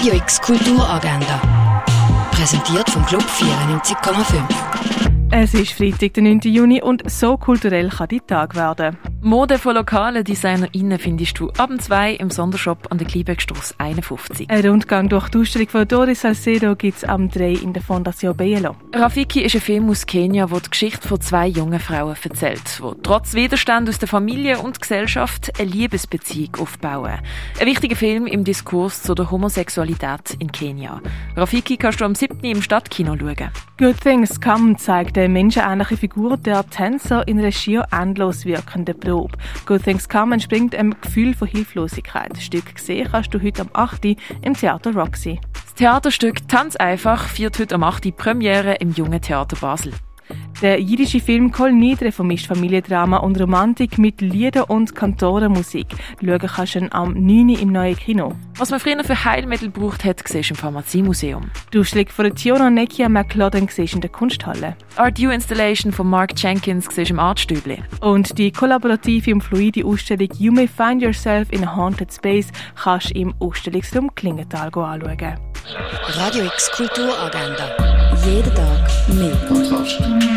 Radio X Kulturagenda. Präsentiert vom Club 94,5. Es ist Freitag, der 9. Juni und so kulturell kann die Tag werden. Mode von lokalen DesignerInnen findest du ab 2 im Sondershop an der Kleinbergstrasse 51. Ein Rundgang durch die Ausstellung von Doris Salcedo gibt es am 3 in der Fondation Bielo. Rafiki ist ein Film aus Kenia, der die Geschichte von zwei jungen Frauen erzählt, die trotz Widerstand aus der Familie und Gesellschaft eine Liebesbeziehung aufbauen. Ein wichtiger Film im Diskurs zu der Homosexualität in Kenia. Rafiki kannst du am 7. im Stadtkino schauen. Good Things Come zeigt eine menschenähnliche Figur der Tänzer in schier endlos wirkenden Probe. Good Things Come entspringt einem Gefühl von Hilflosigkeit. Das Stück gesehen kannst du heute am 8. im Theater Roxy. Das Theaterstück Tanz einfach führt heute am 8. Premiere im Jungen Theater Basel. Der jiddische Film Kolniedre vermischt Familiendrama und Romantik mit Lieder und Kantorenmusik. Schauen kannst du am 9. im neuen Kino. Was man früher für Heilmittel braucht hat, siehst du im Pharmaziemuseum. Du schlägst von Tiona Nekia McLauden siehst in der Kunsthalle. Art U Installation von Mark Jenkins siehst im Artstübli. Und die kollaborative und fluide Ausstellung You May Find Yourself in a Haunted Space kannst du im Ausstellungsraum Klingenthal anschauen. Radio X Kulturagenda. Jeden Tag mehr.